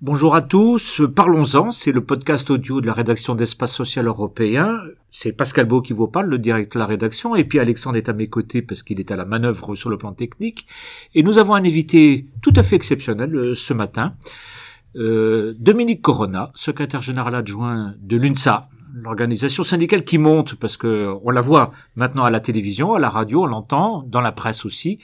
Bonjour à tous, parlons-en, c'est le podcast audio de la rédaction d'Espace Social Européen. C'est Pascal Beau qui vous parle, le directeur de la rédaction, et puis Alexandre est à mes côtés parce qu'il est à la manœuvre sur le plan technique. Et nous avons un invité tout à fait exceptionnel euh, ce matin, euh, Dominique Corona, secrétaire général adjoint de l'UNSA, l'organisation syndicale qui monte parce que on la voit maintenant à la télévision, à la radio, on l'entend, dans la presse aussi.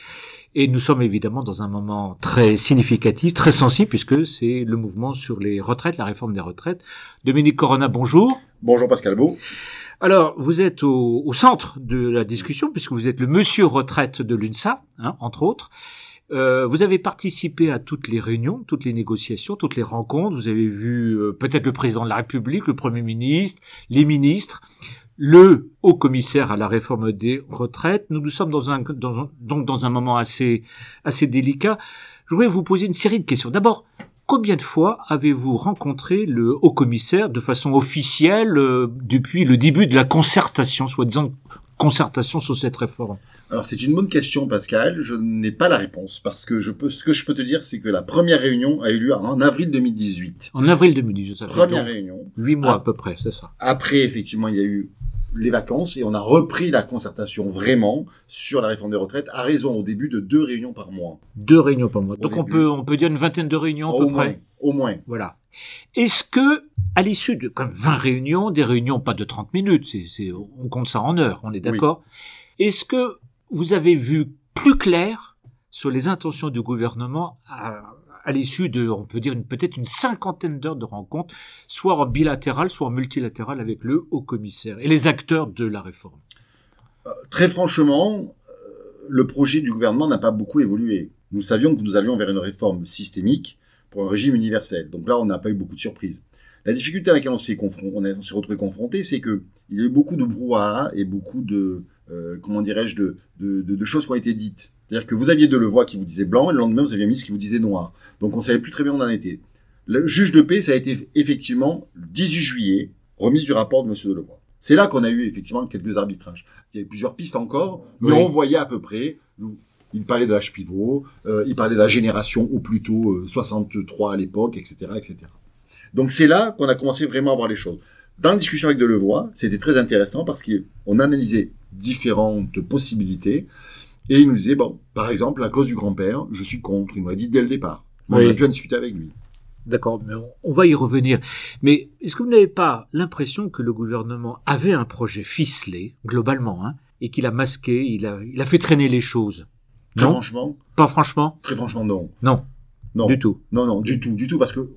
Et nous sommes évidemment dans un moment très significatif, très sensible, puisque c'est le mouvement sur les retraites, la réforme des retraites. Dominique Corona, bonjour. Bonjour Pascal Beau. Alors, vous êtes au, au, centre de la discussion, puisque vous êtes le monsieur retraite de l'UNSA, hein, entre autres. Euh, vous avez participé à toutes les réunions, toutes les négociations, toutes les rencontres. Vous avez vu euh, peut-être le président de la République, le Premier ministre, les ministres le haut commissaire à la réforme des retraites. Nous nous sommes dans un, dans donc dans un moment assez, assez délicat. Je voudrais vous poser une série de questions. D'abord, combien de fois avez-vous rencontré le haut commissaire de façon officielle euh, depuis le début de la concertation, soi-disant concertation sur cette réforme? Alors c'est une bonne question Pascal, je n'ai pas la réponse parce que je peux ce que je peux te dire c'est que la première réunion a eu lieu en avril 2018. En avril 2018, ça fait Première réunion. Huit mois à peu près, c'est ça. Après effectivement, il y a eu les vacances et on a repris la concertation vraiment sur la réforme des retraites à raison au début de deux réunions par mois. Deux réunions par mois. Donc on peut on peut dire une vingtaine de réunions à au peu moins, près. Au moins. Voilà. Est-ce que à l'issue de comme 20 réunions, des réunions pas de 30 minutes, c'est c'est on compte ça en heures, on est d'accord. Est-ce que vous avez vu plus clair sur les intentions du gouvernement à, l'issue de, on peut dire, peut-être une cinquantaine d'heures de rencontres, soit en bilatéral, soit en multilatéral avec le haut commissaire et les acteurs de la réforme euh, Très franchement, euh, le projet du gouvernement n'a pas beaucoup évolué. Nous savions que nous allions vers une réforme systémique pour un régime universel. Donc là, on n'a pas eu beaucoup de surprises. La difficulté à laquelle on s'est retrouvé confronté, c'est que il y a eu beaucoup de brouhaha et beaucoup de, euh, comment dirais-je, de, de, de, de, choses qui ont été dites. C'est-à-dire que vous aviez de Levoix qui vous disait blanc, et le lendemain, vous aviez mis ce qui vous disait noir. Donc on savait plus très bien où on en était. Le juge de paix, ça a été effectivement le 18 juillet, remise du rapport de M. Delevoye. C'est là qu'on a eu effectivement quelques arbitrages. Il y avait plusieurs pistes encore, mais oui. on voyait à peu près. Il parlait de l'âge pivot, euh, il parlait de la génération ou plutôt euh, 63 à l'époque, etc., etc. Donc c'est là qu'on a commencé vraiment à voir les choses. Dans la discussion avec Delevoye, c'était très intéressant parce qu'on analysait différentes possibilités. Et il nous disait, bon, par exemple, la clause du grand-père, je suis contre. Il nous l'a dit dès le départ. Moi, oui. on a pu en discuter avec lui. D'accord, mais on va y revenir. Mais est-ce que vous n'avez pas l'impression que le gouvernement avait un projet ficelé, globalement, hein, et qu'il a masqué, il a, il a fait traîner les choses? Très non? franchement Pas franchement? Très franchement, non. Non. Non. Du tout. Non, non, du tout, du tout, parce que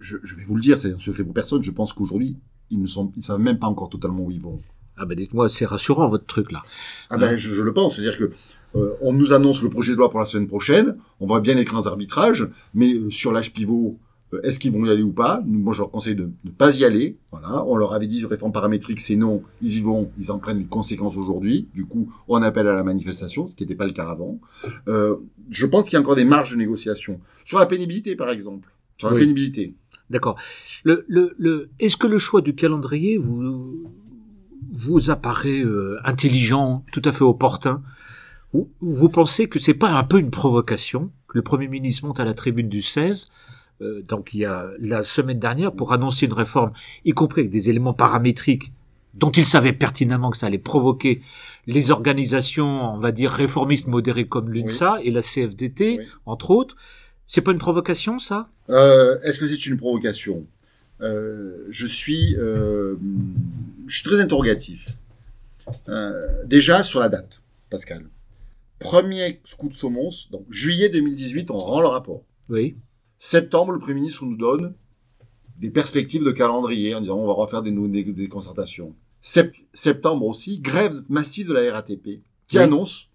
je, je vais vous le dire, c'est un secret pour personne. Je pense qu'aujourd'hui, ils ne sont, ils savent même pas encore totalement où ils vont. Ah ben dites-moi, c'est rassurant votre truc là. Ah ben je, je le pense, c'est-à-dire que euh, on nous annonce le projet de loi pour la semaine prochaine, on va bien les grands arbitrages, mais euh, sur l'âge pivot, euh, est-ce qu'ils vont y aller ou pas? Nous, Moi, je leur conseille de ne pas y aller. Voilà, on leur avait dit réforme paramétrique, c'est non, ils y vont, ils en prennent une conséquence aujourd'hui. Du coup, on appelle à la manifestation, ce qui n'était pas le cas avant. Je pense qu'il y a encore des marges de négociation sur la pénibilité, par exemple. Sur la Oui. pénibilité. D'accord. Le, le, le, Est-ce que le choix du calendrier vous, vous apparaît euh, intelligent, tout à fait opportun? Ou vous pensez que c'est pas un peu une provocation? Que le Premier ministre monte à la tribune du 16 euh, donc il y a la semaine dernière pour annoncer une réforme, y compris avec des éléments paramétriques dont il savait pertinemment que ça allait provoquer les organisations, on va dire réformistes modérées comme l'UNSA et la CFDT, Oui. entre autres. C'est pas une provocation, ça? Euh, Est-ce que c'est une provocation? Euh, Je suis, euh, je suis très interrogatif. Déjà sur la date, Pascal. Premier coup de Somons, donc juillet 2018, on rend le rapport. Oui. Septembre, le Premier ministre nous donne des perspectives de calendrier en disant on va refaire des, des, des concertations. Sep- septembre aussi, grève massive de la RATP qui Oui. annonce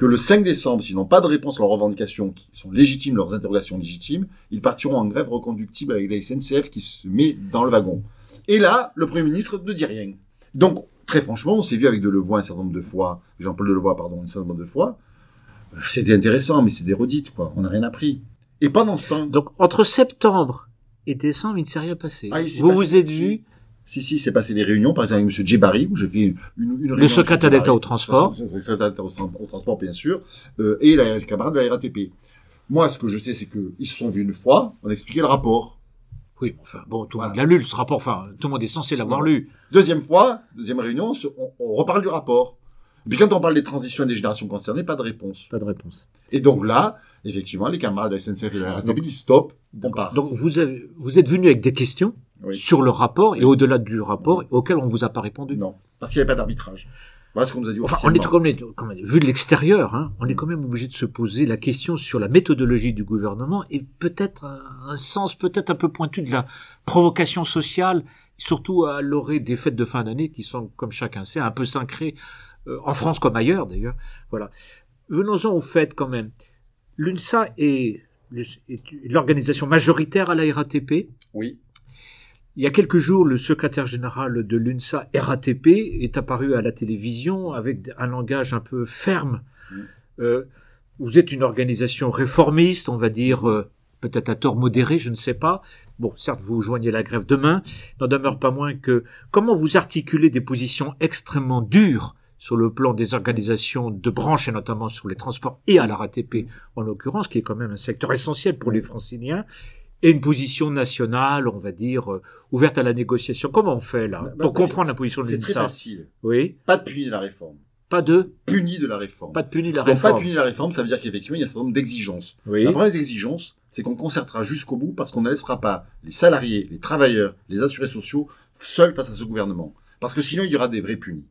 que le 5 décembre, s'ils n'ont pas de réponse à leurs revendications qui sont légitimes, leurs interrogations légitimes, ils partiront en grève reconductible avec la SNCF qui se met dans le wagon. Et là, le Premier ministre ne dit rien. Donc, très franchement, on s'est vu avec Delevoye un certain nombre de fois, Jean-Paul Delevoye, pardon, un certain nombre de fois. C'était intéressant, mais c'est des redites, quoi. On n'a rien appris. Et pendant ce temps, Donc entre septembre et décembre, il ne s'est rien passé. Ah, vous passé vous êtes vu Si, si, c'est passé des réunions, par exemple avec M. Djebari, où j'ai fait une, une, une réunion. Le secrétaire d'État au transport. Le secrétaire d'État au, transport, bien sûr, euh, et la, le camarade de la RATP. Moi, ce que je sais, c'est qu'ils se sont vus une fois, on a expliqué le rapport. Oui, enfin, bon, tout le monde l'a lu, ce rapport, enfin, tout le monde est censé l'avoir lu. Deuxième fois, deuxième réunion, on, on reparle du rapport. Et puis quand on parle des transitions et des générations concernées, pas de réponse. Pas de réponse. Et donc là, effectivement, les camarades de la SNCF et de la RATP disent stop, on part. Donc vous, avez, vous êtes venu avec des questions Oui. sur le rapport et au-delà du rapport auquel on vous a pas répondu. Non, parce qu'il n'y avait pas d'arbitrage. Voilà ce qu'on nous a dit Enfin, on est quand même, quand même- vu de l'extérieur, hein, on est quand même obligé de se poser la question sur la méthodologie du gouvernement et peut-être un, un sens peut-être un peu pointu de la provocation sociale, surtout à l'orée des fêtes de fin d'année qui sont, comme chacun sait, un peu sacrées euh, en France comme ailleurs d'ailleurs. Voilà. Venons-en au fait quand même. L'UNSA est l'organisation majoritaire à la RATP. Oui. Il y a quelques jours, le secrétaire général de l'UNSA RATP est apparu à la télévision avec un langage un peu ferme. Mm. Euh, vous êtes une organisation réformiste, on va dire, euh, peut-être à tort modéré, je ne sais pas. Bon, certes, vous joignez la grève demain, n'en demeure pas moins que comment vous articulez des positions extrêmement dures sur le plan des organisations de branches et notamment sur les transports et à la RATP en l'occurrence, qui est quand même un secteur essentiel pour les franciliens, et une position nationale, on va dire, euh, ouverte à la négociation. Comment on fait là Bah, bah, pour bah, comprendre la position de C'est très l'UNSA facile. Oui, Pas de puni de la réforme. pas de, Puni de la réforme. pas de puni la Donc pas de réforme. puni de la réforme, ça veut dire qu'effectivement, il y a un certain nombre d'exigences. Oui. La première des exigences, c'est qu'on concertera jusqu'au bout parce qu'on ne laissera pas les salariés, les travailleurs, les assurés sociaux seuls face à ce gouvernement. Parce que sinon, il y aura des vrais punis.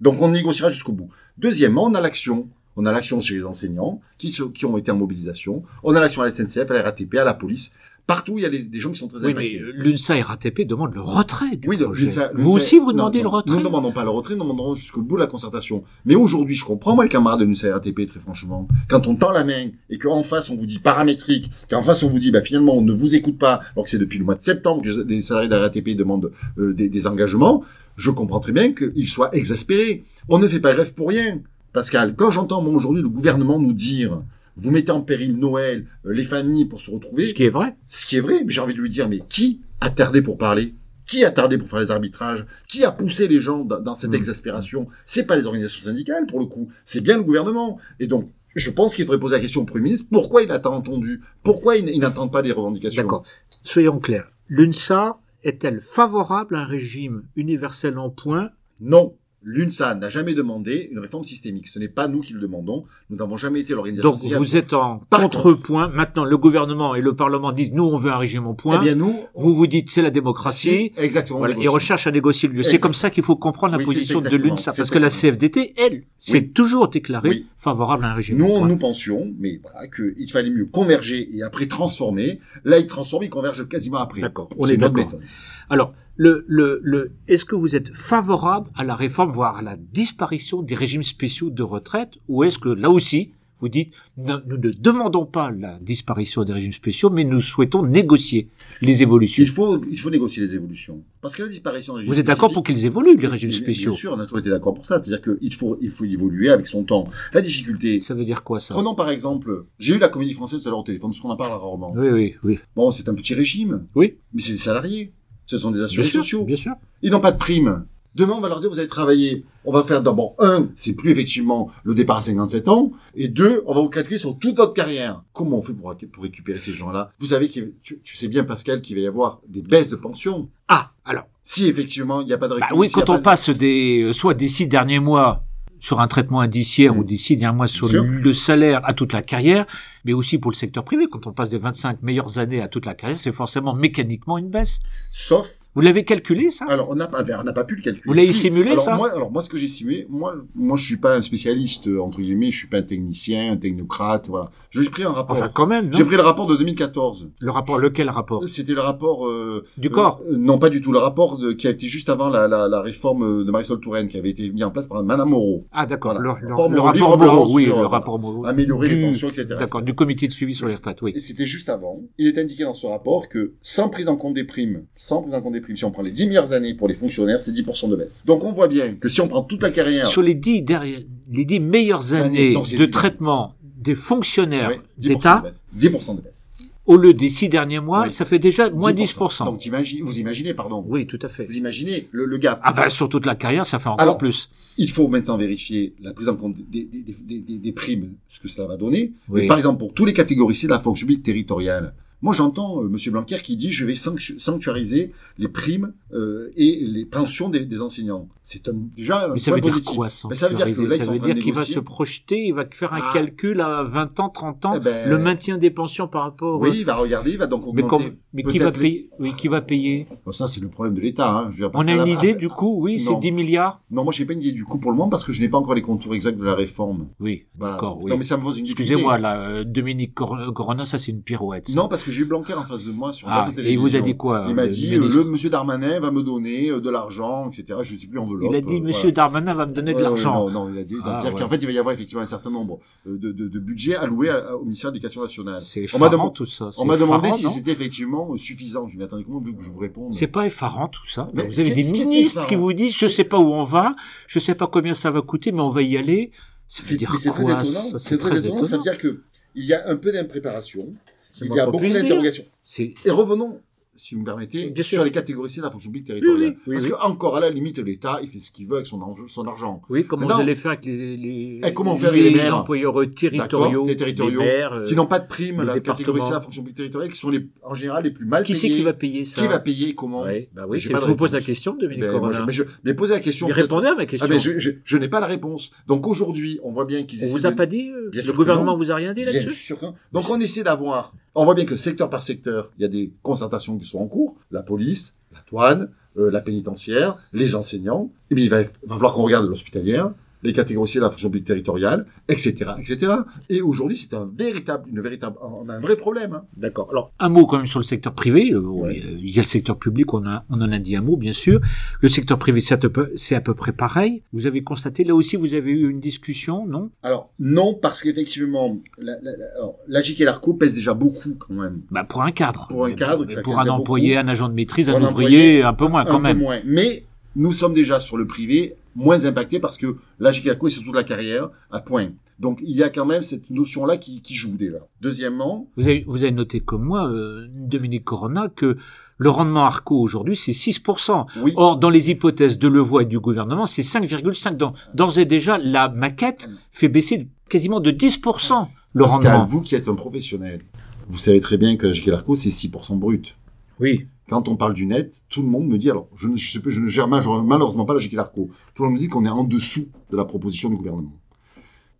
Donc on négociera jusqu'au bout. Deuxièmement, on a l'action. On a l'action chez les enseignants qui, qui ont été en mobilisation. On a l'action à la SNCF, à la RATP, à la police. Partout, il y a des, des gens qui sont très Oui, mais impactés. l'UNSA et RATP demandent le retrait du Oui, projet. l'UNSA- vous l'UNSA- aussi, vous demandez non, le retrait Nous ne demandons pas le retrait, nous demandons jusqu'au bout de la concertation. Mais aujourd'hui, je comprends, moi, le camarade de l'UNSA RATP, très franchement. Quand on tend la main et qu'en face, on vous dit paramétrique, qu'en face, on vous dit, bah, finalement, on ne vous écoute pas, alors que c'est depuis le mois de septembre que les salariés de la RATP demandent euh, des, des engagements, je comprends très bien qu'ils soient exaspérés. On ne fait pas grève pour rien. Pascal, quand j'entends, moi, aujourd'hui, le gouvernement nous dire, vous mettez en péril Noël, euh, les familles pour se retrouver, Ce qui est vrai. ce qui est vrai, mais j'ai envie de lui dire, mais qui a tardé pour parler? Qui a tardé pour faire les arbitrages? Qui a poussé les gens dans, cette Mm. exaspération? C'est pas les organisations syndicales, pour le coup. C'est bien le gouvernement. Et donc, je pense qu'il faudrait poser la question au Premier ministre, pourquoi il a tant entendu Pourquoi il, il n'attend pas les revendications? D'accord. Soyons clairs. L'UNSA est-elle favorable à un régime universel en point Non. L'UNSA n'a jamais demandé une réforme systémique. Ce n'est pas nous qui le demandons. Nous n'avons jamais été l'organisation Donc vous êtes en contrepoint. Maintenant, le gouvernement et le Parlement disent nous on veut un régime en Eh point. bien, nous, vous vous dites c'est la démocratie. si, exactement. Voilà, recherchent à négocier le lieu. C'est comme ça qu'il faut comprendre la Oui, position de l'UNSA, parce que la. CFDT, elle, c'est toujours déclaré Oui. Favorable à un régime. Nous, nous pensions, mais voilà, qu'il fallait mieux converger et après transformer. Là, ils transforment, ils convergent quasiment après. D'accord, on est notre d'accord. méthode. Alors, le, le, le, est-ce que vous êtes favorable à la réforme, voire à la disparition des régimes spéciaux de retraite, ou est-ce que là aussi, vous dites, nous ne demandons pas la disparition des régimes spéciaux, mais nous souhaitons négocier les évolutions. Il faut, il faut négocier les évolutions. Parce que la disparition des Vous êtes d'accord pour qu'ils évoluent, les régimes spéciaux? Bien sûr, on a toujours été d'accord pour ça. C'est-à-dire qu'il faut, il faut évoluer avec son temps. La difficulté. Ça veut dire quoi, ça? Prenons par exemple, j'ai eu la comédie française tout à l'heure au téléphone, parce qu'on en parle rarement. Oui, oui, oui. Bon, c'est un petit régime. Oui. Mais c'est des salariés. Ce sont des Bien assurés sûr, sociaux. bien sûr. Ils n'ont pas de prime. Demain, on va leur dire, vous allez travailler. On va faire d'abord, un, c'est plus effectivement le départ à 57 ans. Et deux, on va vous calculer sur toute votre carrière. Comment on fait pour, pour récupérer ces gens-là? Vous savez que tu, tu sais bien, Pascal, qu'il va y avoir des baisses de pension. Ah, alors, Si effectivement, il n'y a pas de bah récupération. oui, quand on passe des, euh, soit des six derniers mois sur un traitement indiciaire Mm. ou des six derniers mois sur le salaire à toute la carrière, mais aussi pour le secteur privé, quand on passe des 25 meilleures années à toute la carrière, c'est forcément mécaniquement une baisse. Sauf Vous l'avez calculé, ça? Alors, on n'a pas, on n'a pas pu le calculer. Vous l'avez simulé, alors, ça? moi, alors, moi, ce que j'ai simulé, moi, moi, je suis pas un spécialiste, euh, entre guillemets, je suis pas un technicien, un technocrate, voilà. J'ai pris un rapport. Enfin, quand même, j'ai pris le rapport de 2014. Le rapport, lequel rapport? C'était le rapport, euh, Du corps euh, Non, pas du tout. Le rapport de, qui a été juste avant la, la, la réforme euh, de Marisol Touraine, qui avait été mis en place par Madame Moreau. Ah, d'accord. Voilà. Le, le- Rapport le Moreau, rapport oui, sur, le euh, rapport Moreau. Améliorer les pensions, etc. D'accord, du comité de suivi sur les retraites, oui. Et c'était juste avant. Il est indiqué dans ce rapport que sans prise en compte des primes, sans prise en compte des primes, si on prend les 10 meilleures années pour les fonctionnaires, c'est 10% de baisse. Donc on voit bien que si on prend toute la carrière, Sur les dix, derrière, les dix meilleures Années, de traitement des fonctionnaires ouais, 10% d'État, de baisse. 10% de baisse. Au lieu des six derniers mois, Oui. ça fait déjà moins 10%. Donc t'imagines- vous imaginez, pardon, Oui, tout à fait. vous imaginez le, le gap. Ah ben sur toute la carrière, ça fait encore Alors, plus. Il faut maintenant vérifier la prise en compte des, des, des, des- des- des primes, ce que cela va donner. Oui. Mais par exemple, pour toutes les catégories, c'est la fonction publique territoriale. Moi, j'entends euh, Monsieur Blanquer qui dit je vais sanctu- sanctuariser les primes euh, et les pensions des, des enseignants. C'est déjà un Mais ça point veut dire positif. quoi, Ben, ça veut dire que là, Ça veut dire qu'il va se projeter, il va faire un Ah. calcul à 20 ans, 30 ans, Eh ben, le maintien des pensions par rapport... Oui, il va regarder, il va donc mais, augmenter. comme- mais qui va payer Oui, qui va payer Bon, ça, c'est le problème de l'État. Hein. Dire, On a une la- idée du coup Oui, c'est Non. 10 milliards Non, moi, j'ai pas une idée du coup pour le moment parce que je n'ai pas encore les contours exacts de la réforme. Oui, Voilà. d'accord, oui. Non, mais ça me pose une. Excusez-moi, là, euh, Dominique Cor- Corona, ça c'est une pirouette. Non, parce que j'ai eu Blanquer en face de moi sur Ah, et il vous a dit quoi Il m'a le dit, euh, ministre le monsieur Darmanin va me donner euh, de l'argent, etc. Je sais plus enveloppe. Il a dit, euh, Monsieur Darmanin va me donner de l'argent. non, non, il a dit, Ah, c'est-à-dire ouais. qu'en fait, il va y avoir effectivement un certain nombre euh, de, de, de budgets alloués au ministère de l'Éducation nationale. C'est effarant tout ça. On m'a demandé si c'était effectivement euh, suffisant. Je lui ai dit, comment que je vous réponde C'est pas effarant tout ça. Mais vous avez des ministres qui vous disent je sais pas où on va, je sais pas combien ça va coûter, mais on va y aller. C'est très étonnant. C'est très étonnant. Ça veut dire que il y a un peu d'impréparation. Il y a beaucoup d'interrogations. Et revenons, si vous me permettez, Bien sur sûr. les catégories C de la fonction publique territoriale. Oui, oui, Parce oui. que encore à la limite, l'État, il fait ce qu'il veut avec son, argent. oui, comment vous allez faire avec les, les, Et comment faire avec les maires employeurs territoriaux, D'accord, les territoriaux, les maires, euh, Qui n'ont pas de prime, les la catégorie C de la fonction publique territoriale, qui sont les, en général les plus mal qui payés. c'est qui va payer ça Qui va payer comment Ouais, bah oui, je vous pose la question, Dominique Ben, moi, Corona. je, mais je, mais posez la question. Mais répondez à ma question. Ah, mais je, je, je n'ai pas la réponse. Donc aujourd'hui, on voit bien qu'ils on vous a pas dit euh, Le gouvernement vous a rien dit Bien là-dessus. Donc on essaie d'avoir. On voit bien que secteur par secteur, il y a des concertations qui sont en cours. La police, la douane, euh, la pénitentiaire, les enseignants. Et bien il va, va falloir qu'on regarde l'hospitalière, les catégories C de la fonction publique territoriale, etc., etc. Et aujourd'hui, c'est un véritable, une véritable, on a un vrai problème. hein. D'accord. Alors, un mot quand même sur le secteur privé. Euh, Ouais. euh, Il y a le secteur public, on, a, on en a dit un mot, bien sûr. Le secteur privé, c'est à, peu, c'est à peu près pareil. Vous avez constaté, là aussi, vous avez eu une discussion, non? Alors non, parce qu'effectivement, la, la, la, alors, la et l'ARCO pèsent déjà beaucoup quand même. bah, Pour un cadre. Pour un cadre, pour un beaucoup. employé, un agent de maîtrise, un un ouvrier, employé, un peu moins quand un même. peu moins. Mais nous sommes déjà sur le privé moins impacté parce que la JKACO est surtout de la carrière à point. Donc il y a quand même cette notion-là qui, qui joue déjà. Deuxièmement, Vous avez, vous avez noté comme moi, euh, Dominique Corona, que le rendement ARCO aujourd'hui, c'est 6%. oui, Or, dans les hypothèses de Levoix et du gouvernement, c'est 5,5%. Donc, D'ores et déjà, la maquette fait baisser quasiment de 10% le Pascal, rendement. vous qui êtes un professionnel, vous savez très bien que la et l'ARCO c'est 6% brut. Oui. Quand on parle du net, tout le monde me dit, alors je ne, je sais pas, je ne gère mal- malheureusement pas la l'ARCO, tout le monde me dit qu'on est en dessous de la proposition du gouvernement.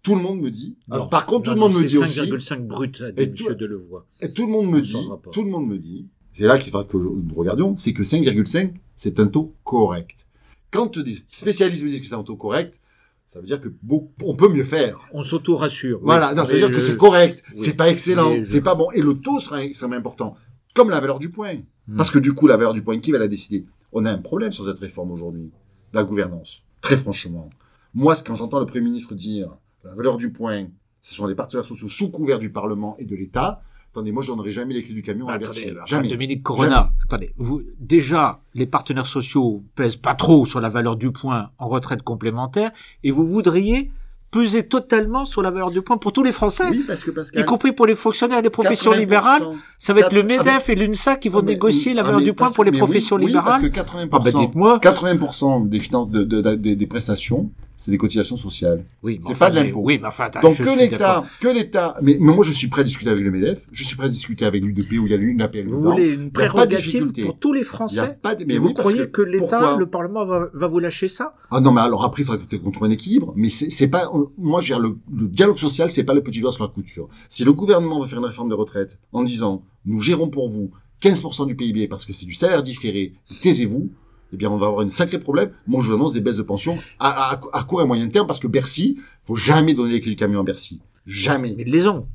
Tout le monde me dit. Alors par contre, tout le monde me dit aussi. 5,5 brut, a dit Et tout- Delevoye. Et tout le monde me dit, tout le monde me dit, c'est là qu'il faudra que nous regardions, c'est que 5,5, c'est un taux correct. Quand des spécialistes me disent que c'est un taux correct, ça veut dire que beaucoup, on peut mieux faire. On s'auto-rassure. oui. Voilà, non, ça veut dire que c'est correct, oui. c'est pas excellent, je- c'est pas bon, et le taux sera extrêmement important. Comme la valeur du point. Parce que du coup, la valeur du point, qui va la décider? On a un problème sur cette réforme aujourd'hui. La gouvernance. Très franchement. Moi, quand j'entends le Premier ministre dire la valeur du point, ce sont les partenaires sociaux sous couvert du Parlement et de l'État. Attendez, moi, je donnerai jamais les clés du camion à Attendez, Bercy. Jamais. Dominique Corona, attendez, vous, déjà, les partenaires sociaux pèsent pas trop sur la valeur du point en retraite complémentaire, et vous voudriez peser totalement sur la valeur du point pour tous les Français, Oui, parce que Pascal. y compris pour les fonctionnaires et les professions 80%, libérales. Ça va être le Quatre- MEDEF et l'UNSA qui vont Ah, mais- négocier la ah, valeur mais du point pour les oui, professions oui, libérales. parce que 80%, Ah bah dites-moi. 80% des finances de, de- de- des, des prestations, c'est des cotisations sociales. Oui, c'est enfin, pas de l'impôt. Oui, mais enfin, attends, Donc je que l'État, que l'État, mais, mais moi je suis prêt à discuter avec le MEDEF, je suis prêt à discuter avec l'UDP où il y a une APL. Vous dedans. voulez une prérogative pour tous les Il y a Français pas de, mais vous oui, croyez que, l'État, le Parlement va, va vous lâcher ça? Ah non, mais alors après, il faudra peut-être qu'on trouve un équilibre. Mais c'est pas, on- moi, je veux dire, le, le dialogue social, c'est pas le petit doigt sur la couture. Si le gouvernement veut faire une réforme de retraite en disant, nous gérons pour vous 15% du PIB parce que c'est du salaire différé, taisez-vous, eh bien, on va avoir un sacré problème. Moi, je vous annonce des baisses de pension à, à, à court et moyen terme parce que Bercy, faut jamais donner les clés du camion à Bercy. Jamais. Mais ils les ont.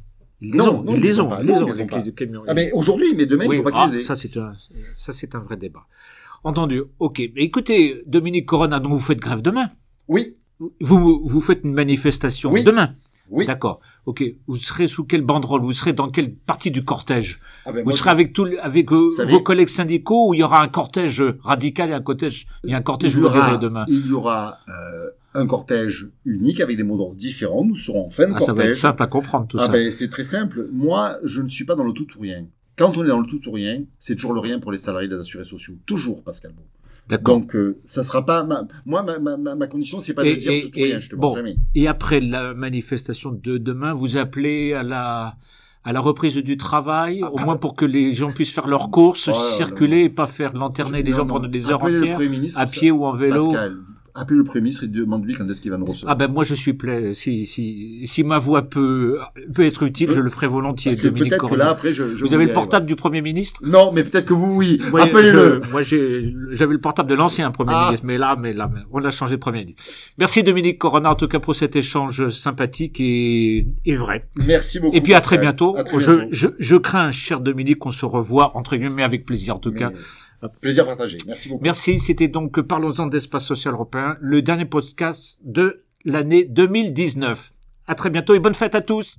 Ils les Non, ont, non, les ont ils les ont, les clés camion. Ah, mais aujourd'hui, mais demain, Oui, il faut pas ah, les ça c'est un, ça c'est un vrai débat. Entendu. Ok. Mais écoutez, Dominique Corona, donc vous faites grève demain. Oui, Vous, vous faites une manifestation Oui. demain. oui. D'accord. Ok. Vous serez sous quelle banderole? Vous serez dans quelle partie du cortège? Ah ben, Vous serez avec tous, les- avec euh, savez- vos collègues syndicaux ou il y aura un cortège radical et un cortège, il y a un cortège il y aura, modéré demain? il y aura euh, un cortège unique avec des mots d'ordre différents. Nous serons en fin de Ah, ça va être simple à comprendre tout ah ça. ben c'est très simple. Moi, je ne suis pas dans le tout ou rien. Quand on est dans le tout ou rien, c'est toujours le rien pour les salariés des assurés sociaux. Toujours, Pascal Beau. D'accord. Donc, euh, ça sera pas ma, moi ma, ma, ma, condition, c'est pas de Et- dire et- tout ou rien. et- Je te bon. jamais. Et après la manifestation de demain, vous appelez à la à la reprise du travail, au moins pour que les gens puissent faire leurs courses, Ah, Oh circuler et pas faire lanterner les Non, gens pendant des heures entières, à ça- pied ou en vélo. Pascal, appelez le Premier ministre et demande-lui quand est-ce qu'il va nous recevoir. Ah ben moi je suis prêt. Si si si ma voix peut peut être utile, je le ferai volontiers. Parce que Dominique peut-être que là, après, je, je vous avez le dirai, portable du Premier ministre? Non, mais peut-être que vous, oui. Appelez-le. Moi, j'ai, j'avais le portable de l'ancien Premier Ah. ministre, mais là, mais là, on a changé de Premier ministre. Merci Dominique Corona, en tout cas, pour cet échange sympathique et, et vrai. Merci beaucoup. Et puis à très bientôt. À très je, je, je crains, cher Dominique, qu'on se revoie, entre guillemets, avec plaisir, en tout Mais, cas. Plaisir partagé. Merci beaucoup. Merci. C'était donc Parlons-en d'espace social européen, le dernier podcast de l'année 2019. À très bientôt et bonne fête à tous.